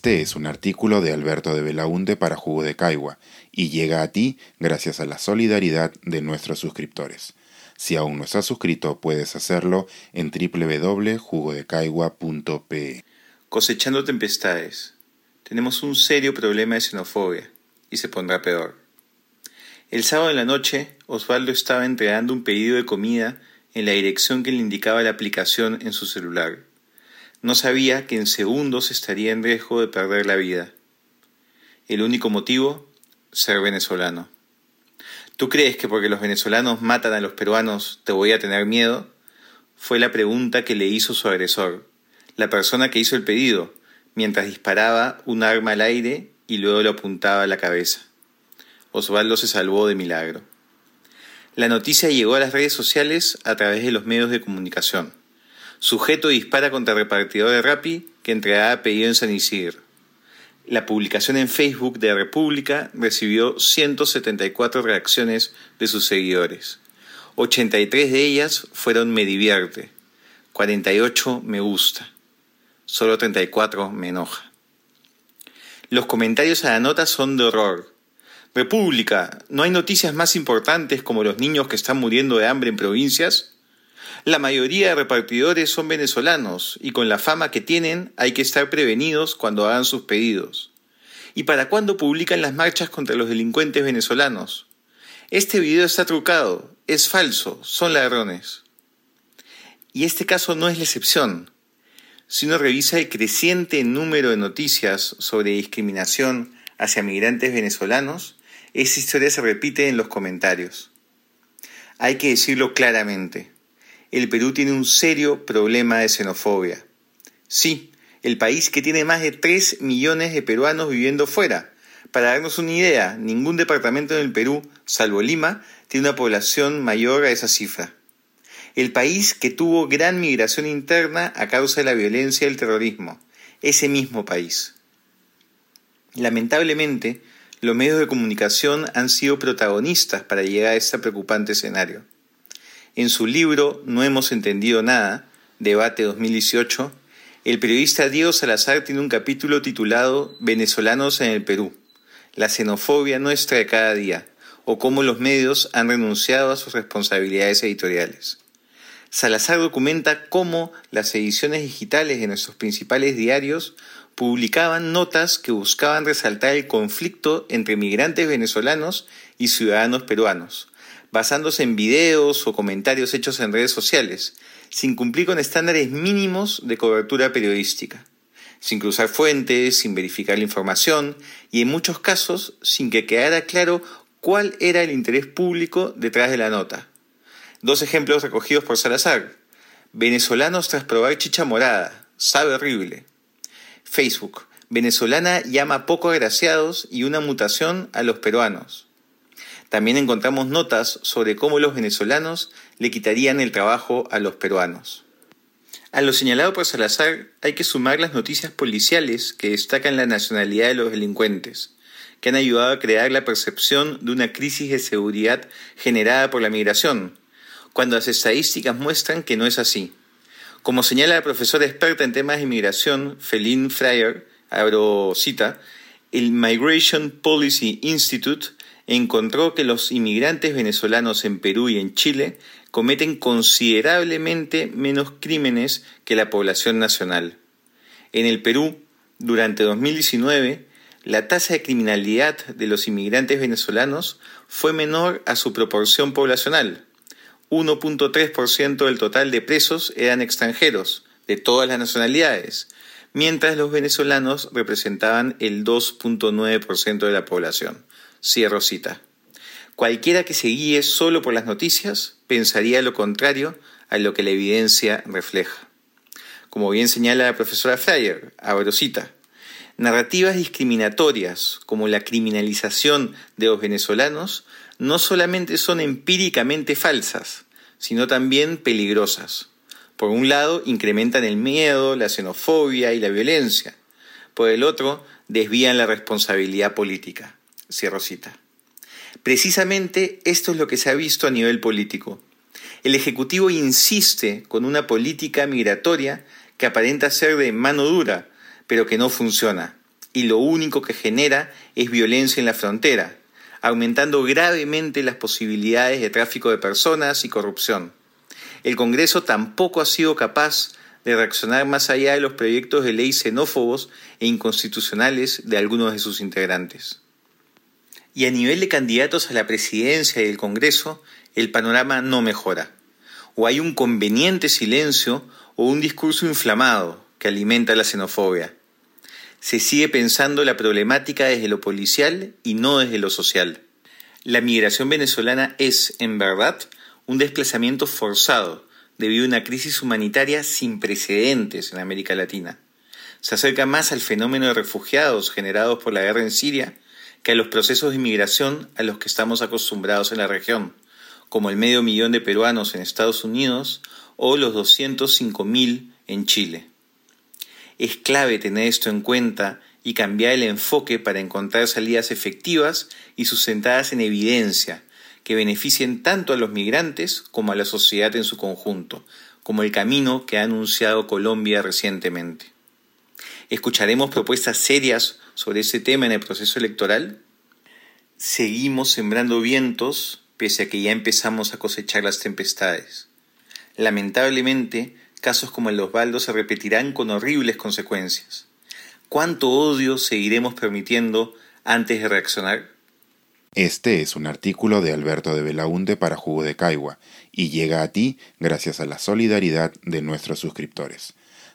Este es un artículo de Alberto de Belaunte para Jugo de Caigua y llega a ti gracias a la solidaridad de nuestros suscriptores. Si aún no estás suscrito, puedes hacerlo en www.jugodecaigua.pe. Cosechando tempestades. Tenemos un serio problema de xenofobia y se pondrá peor. El sábado en la noche, Osvaldo estaba entregando un pedido de comida en la dirección que le indicaba la aplicación en su celular. No sabía que en segundos estaría en riesgo de perder la vida. El único motivo, ser venezolano. ¿Tú crees que porque los venezolanos matan a los peruanos te voy a tener miedo? Fue la pregunta que le hizo su agresor, la persona que hizo el pedido, mientras disparaba un arma al aire y luego lo apuntaba a la cabeza. Osvaldo se salvó de milagro. La noticia llegó a las redes sociales a través de los medios de comunicación. Sujeto dispara contra repartidor de Rappi que entregaba pedido en San Isidro. La publicación en Facebook de República recibió 174 reacciones de sus seguidores. 83 de ellas fueron me divierte, 48 me gusta, solo 34 me enoja. Los comentarios a la nota son de horror. República, ¿no hay noticias más importantes como los niños que están muriendo de hambre en provincias? La mayoría de repartidores son venezolanos y con la fama que tienen hay que estar prevenidos cuando hagan sus pedidos. ¿Y para cuándo publican las marchas contra los delincuentes venezolanos? Este video está trucado, es falso, son ladrones. Y este caso no es la excepción. Si uno revisa el creciente número de noticias sobre discriminación hacia migrantes venezolanos, esa historia se repite en los comentarios. Hay que decirlo claramente el Perú tiene un serio problema de xenofobia. Sí, el país que tiene más de 3 millones de peruanos viviendo fuera. Para darnos una idea, ningún departamento en el Perú, salvo Lima, tiene una población mayor a esa cifra. El país que tuvo gran migración interna a causa de la violencia y el terrorismo. Ese mismo país. Lamentablemente, los medios de comunicación han sido protagonistas para llegar a este preocupante escenario. En su libro No hemos entendido nada, debate 2018, el periodista Diego Salazar tiene un capítulo titulado Venezolanos en el Perú, la xenofobia nuestra de cada día, o cómo los medios han renunciado a sus responsabilidades editoriales. Salazar documenta cómo las ediciones digitales de nuestros principales diarios publicaban notas que buscaban resaltar el conflicto entre migrantes venezolanos y ciudadanos peruanos, basándose en videos o comentarios hechos en redes sociales, sin cumplir con estándares mínimos de cobertura periodística, sin cruzar fuentes, sin verificar la información y en muchos casos sin que quedara claro cuál era el interés público detrás de la nota. Dos ejemplos recogidos por Salazar. Venezolanos tras probar chicha morada. Sabe horrible. Facebook. Venezolana llama poco agraciados y una mutación a los peruanos. También encontramos notas sobre cómo los venezolanos le quitarían el trabajo a los peruanos. A lo señalado por Salazar hay que sumar las noticias policiales que destacan la nacionalidad de los delincuentes, que han ayudado a crear la percepción de una crisis de seguridad generada por la migración, cuando las estadísticas muestran que no es así. Como señala la profesora experta en temas de inmigración, Feline Fryer, abro cita, el Migration Policy Institute encontró que los inmigrantes venezolanos en Perú y en Chile cometen considerablemente menos crímenes que la población nacional. En el Perú, durante 2019, la tasa de criminalidad de los inmigrantes venezolanos fue menor a su proporción poblacional. 1.3% del total de presos eran extranjeros, de todas las nacionalidades, mientras los venezolanos representaban el 2.9% de la población. Cierro cita. Cualquiera que se guíe solo por las noticias pensaría lo contrario a lo que la evidencia refleja. Como bien señala la profesora Fryer, abro cita, narrativas discriminatorias como la criminalización de los venezolanos no solamente son empíricamente falsas, sino también peligrosas. Por un lado, incrementan el miedo, la xenofobia y la violencia. Por el otro, desvían la responsabilidad política. Cierro cita. Precisamente esto es lo que se ha visto a nivel político. El Ejecutivo insiste con una política migratoria que aparenta ser de mano dura, pero que no funciona. y lo único que genera es violencia en la frontera, aumentando gravemente las posibilidades de tráfico de personas y corrupción. El Congreso tampoco ha sido capaz de reaccionar más allá de los proyectos de ley xenófobos e inconstitucionales de algunos de sus integrantes. Y a nivel de candidatos a la presidencia y el Congreso, el panorama no mejora. O hay un conveniente silencio o un discurso inflamado que alimenta la xenofobia. Se sigue pensando la problemática desde lo policial y no desde lo social. La migración venezolana es, en verdad, un desplazamiento forzado debido a una crisis humanitaria sin precedentes en América Latina. Se acerca más al fenómeno de refugiados generados por la guerra en Siria que a los procesos de inmigración a los que estamos acostumbrados en la región, como el medio millón de peruanos en Estados Unidos o los 205.000 en Chile. Es clave tener esto en cuenta y cambiar el enfoque para encontrar salidas efectivas y sustentadas en evidencia que beneficien tanto a los migrantes como a la sociedad en su conjunto, como el camino que ha anunciado Colombia recientemente. ¿Escucharemos propuestas serias sobre ese tema en el proceso electoral? Seguimos sembrando vientos pese a que ya empezamos a cosechar las tempestades. Lamentablemente, casos como el de Osvaldo se repetirán con horribles consecuencias. ¿Cuánto odio seguiremos permitiendo antes de reaccionar? Este es un artículo de Alberto de Belaunte para Jugo de Caigua y llega a ti gracias a la solidaridad de nuestros suscriptores.